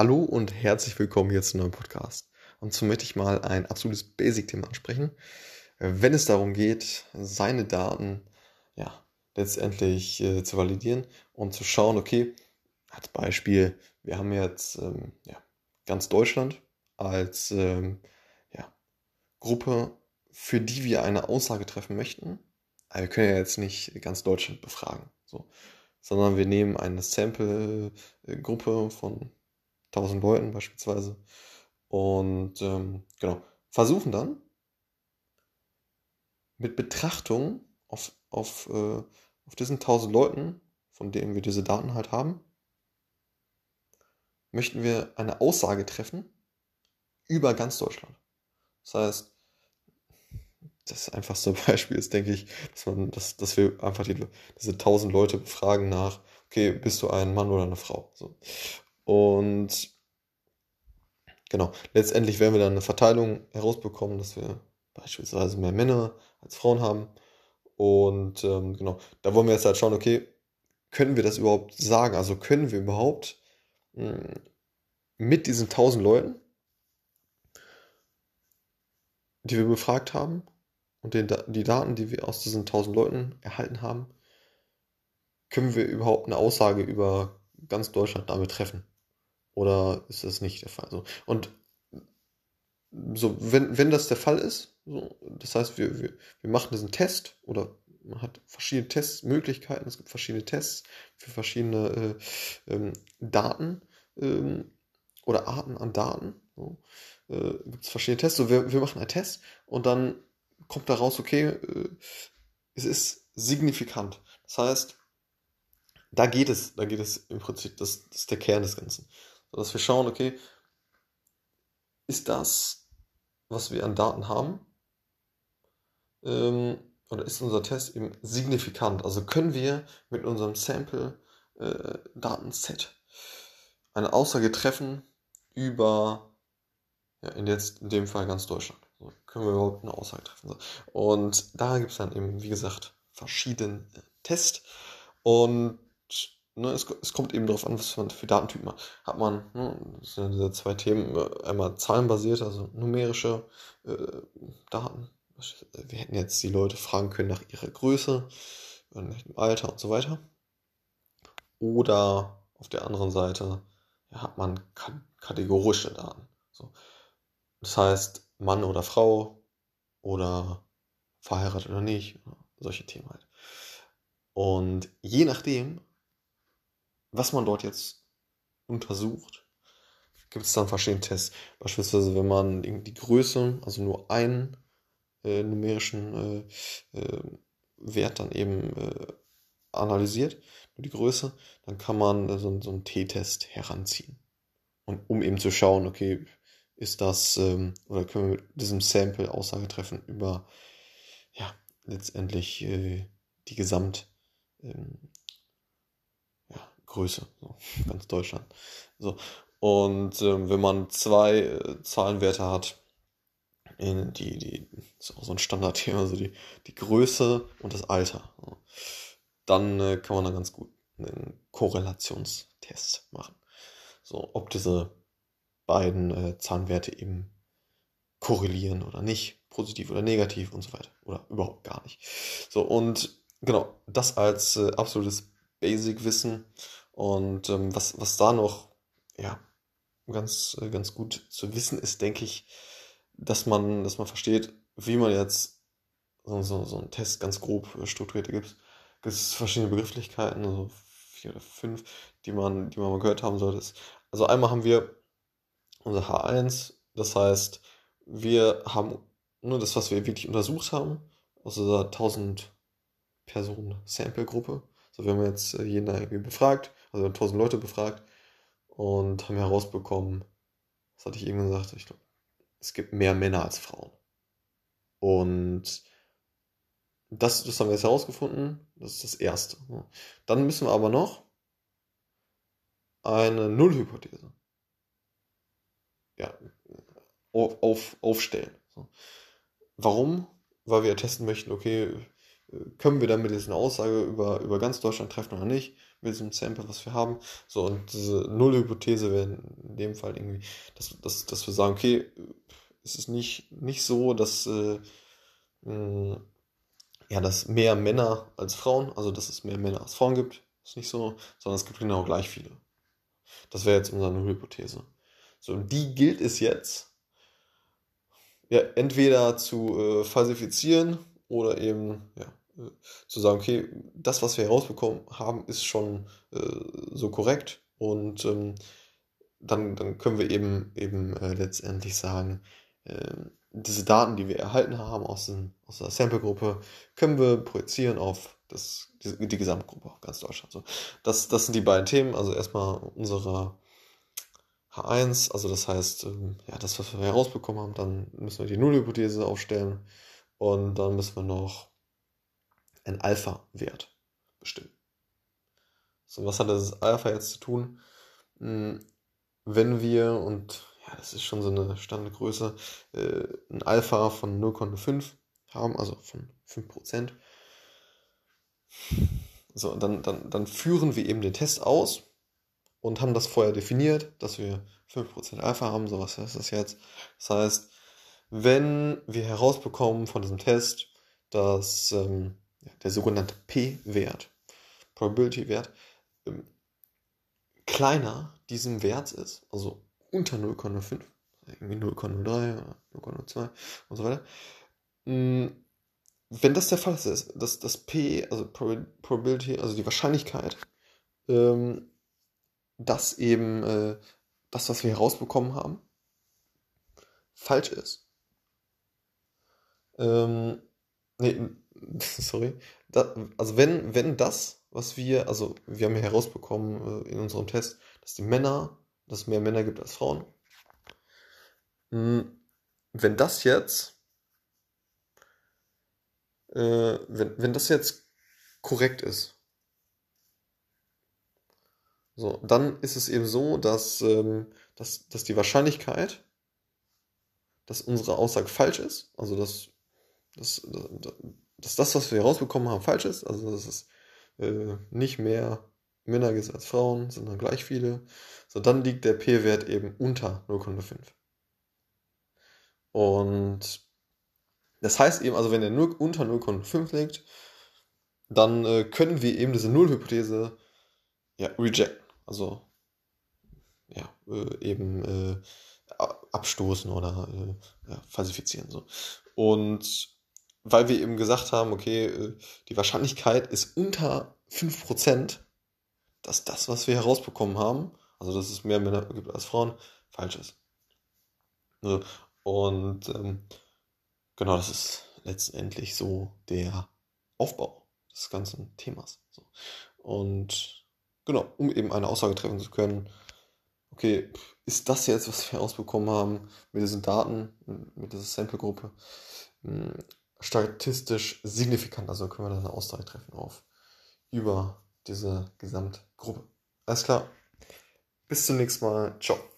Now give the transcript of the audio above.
Hallo und herzlich willkommen hier zum neuen Podcast. Und so möchte ich mal ein absolutes Basic-Thema ansprechen. Wenn es darum geht, seine Daten ja, letztendlich äh, zu validieren und zu schauen, okay, als Beispiel, wir haben jetzt ähm, ja, ganz Deutschland als ähm, ja, Gruppe, für die wir eine Aussage treffen möchten. Aber wir können ja jetzt nicht ganz Deutschland befragen, so, sondern wir nehmen eine Sample-Gruppe von 1000 Leuten beispielsweise. Und ähm, genau, versuchen dann mit Betrachtung auf, auf, äh, auf diesen 1000 Leuten, von denen wir diese Daten halt haben, möchten wir eine Aussage treffen über ganz Deutschland. Das heißt, das einfachste Beispiel ist, denke ich, dass, man, dass, dass wir einfach die, diese 1000 Leute befragen nach, okay, bist du ein Mann oder eine Frau? So. Und genau, letztendlich werden wir dann eine Verteilung herausbekommen, dass wir beispielsweise mehr Männer als Frauen haben. Und ähm, genau, da wollen wir jetzt halt schauen, okay, können wir das überhaupt sagen? Also können wir überhaupt mh, hm, mit diesen 1000 Leuten, die wir befragt haben und den, die Daten, die wir aus diesen 1000 Leuten erhalten haben, können wir überhaupt eine Aussage über ganz Deutschland damit treffen? Oder ist das nicht der Fall? So. Und so, wenn, wenn das der Fall ist, so, das heißt, wir, wir, wir machen diesen Test oder man hat verschiedene Testmöglichkeiten, es gibt verschiedene Tests für verschiedene äh, ähm, Daten ähm, oder Arten an Daten. So. Äh, gibt es verschiedene Tests. So, wir, wir machen einen Test und dann kommt da raus, okay, äh, es ist signifikant. Das heißt, da geht es, da geht es im Prinzip, das, das ist der Kern des Ganzen dass wir schauen, okay, ist das, was wir an Daten haben, ähm, oder ist unser Test eben signifikant? Also können wir mit unserem Sample-Datenset äh, eine Aussage treffen über, ja, in, jetzt, in dem Fall ganz Deutschland. So, können wir überhaupt eine Aussage treffen? So. Und da gibt es dann eben, wie gesagt, verschiedene Tests. Und Ne, es, es, kommt eben darauf an, was man für Datentypen hat. Hat man, ne, das sind diese zwei Themen, äh, einmal zahlenbasiert, also numerische äh, Daten. Wir hätten jetzt die Leute fragen können nach ihrer Größe, nach dem Alter und so weiter. Oder auf der anderen Seite ja, hat man kategorische Daten. So. Das heißt, Mann oder Frau oder verheiratet oder nicht, solche Themen halt. Und je nachdem was man dort jetzt untersucht, gibt es dann verschiedene Tests. Beispielsweise, wenn man die Größe, also nur einen äh, numerischen äh, äh, Wert dann eben äh, analysiert, nur die Größe, dann kann man so, so einen T-Test heranziehen. Und um eben zu schauen, okay, ist das, ähm, oder können wir mit diesem Sample Aussage treffen über, ja, letztendlich äh, die Gesamt, ähm, Größe, so, ganz Deutschland. So. Und ähm, wenn man zwei äh, Zahlenwerte hat, in die, die, ist auch so ein Standardthema, also die, die Größe und das Alter, so, dann äh, kann man da ganz gut einen Korrelationstest machen. So, ob diese beiden äh, Zahlenwerte eben korrelieren oder nicht, positiv oder negativ und so weiter. Oder überhaupt gar nicht. So, und genau, das als äh, absolutes Basic-Wissen. Und ähm, was, was da noch, ja, ganz, äh, ganz gut zu wissen ist, denke ich, dass man, dass man versteht, wie man jetzt so, so, so einen Test ganz grob äh, strukturiert gibt. Es verschiedene Begrifflichkeiten, also vier oder fünf, die man, die man mal gehört haben sollte. Also einmal haben wir unser H1, das heißt, wir haben nur das, was wir wirklich untersucht haben, aus dieser 1000 Personen Sample-Gruppe. So, wir haben jetzt äh, jeden irgendwie befragt, also 1000 Leute befragt und haben herausbekommen, was hatte ich eben gesagt, ich glaube, es gibt mehr Männer als Frauen. Und das, das haben wir jetzt herausgefunden, das ist das Erste. Dann müssen wir aber noch eine Nullhypothese ja, auf, aufstellen. Warum? Weil wir testen möchten, okay, können wir damit jetzt eine Aussage über, über ganz Deutschland treffen oder nicht, mit diesem Sample, was wir haben. So, und diese Nullhypothese wäre in dem Fall irgendwie, dass, dass, dass wir sagen, okay, es ist nicht, nicht so, dass, äh, mh, ja, dass mehr Männer als Frauen, also dass es mehr Männer als Frauen gibt, ist nicht so, sondern es gibt genau gleich viele. Das wäre jetzt unsere Nullhypothese. So, und die gilt es jetzt, ja, entweder zu äh, falsifizieren oder eben, ja, zu sagen, okay, das, was wir herausbekommen haben, ist schon äh, so korrekt. Und ähm, dann, dann können wir eben, eben äh, letztendlich sagen, äh, diese Daten, die wir erhalten haben aus, den, aus der Sample-Gruppe, können wir projizieren auf das, die, die Gesamtgruppe, ganz Deutschland. So, das, das sind die beiden Themen, also erstmal unsere H1, also das heißt, ähm, ja, das, was wir herausbekommen haben, dann müssen wir die Nullhypothese aufstellen. Und dann müssen wir noch ein Alpha-Wert bestimmen. So, was hat das Alpha jetzt zu tun? Hm, wenn wir, und ja, das ist schon so eine Standardgröße, äh, ein Alpha von 0,5 haben, also von 5%, so, dann, dann, dann führen wir eben den Test aus und haben das vorher definiert, dass wir 5% Alpha haben, so was heißt das jetzt? Das heißt, wenn wir herausbekommen von diesem Test, dass ähm, der sogenannte P-Wert, Probability-Wert, ähm, kleiner diesem Wert ist, also unter 0,05, irgendwie 0,03 oder 0,02 und so weiter. Mm, wenn das der Fall ist, dass das P, also Probability, also die Wahrscheinlichkeit, ähm, dass eben äh, das, was wir herausbekommen haben, falsch ist. Ähm, nee, sorry, da, also wenn, wenn das, was wir, also wir haben ja herausbekommen äh, in unserem Test, dass die Männer, dass es mehr Männer gibt als Frauen. Hm, wenn das jetzt, äh, wenn, wenn das jetzt korrekt ist, so, dann ist es eben so, dass, ähm, dass, dass die Wahrscheinlichkeit, dass unsere Aussage falsch ist, also dass, dass, dass, das, was wir herausbekommen haben, falsch ist. Also dass es äh, nicht mehr Männer gibt als Frauen, sondern gleich viele. So, dann liegt der P-Wert eben unter 0,5. Und das heißt eben, also wenn er nur unter 0,5 liegt, dann äh, können wir eben diese Nullhypothese ja, rejecten. Also ja, äh, eben äh, abstoßen oder äh, ja, falsifizieren. So. Und weil wir eben gesagt haben, okay, äh, die Wahrscheinlichkeit ist unter 5%, dass das, was wir herausbekommen haben, also dass es mehr Männer gibt als Frauen, falsch ist. Ne? Und ähm, genau, das ist letztendlich so der Aufbau des ganzen Themas. Und genau, um eben eine Aussage treffen zu können, okay, ist das jetzt, was wir herausbekommen haben mit diesen Daten, mit dieser Sample-Gruppe, hm, statistisch signifikant. Also können wir dann eine Aussage treffen auf über diese Gesamtgruppe. Alles klar. Bis zum nächsten Mal. Ciao.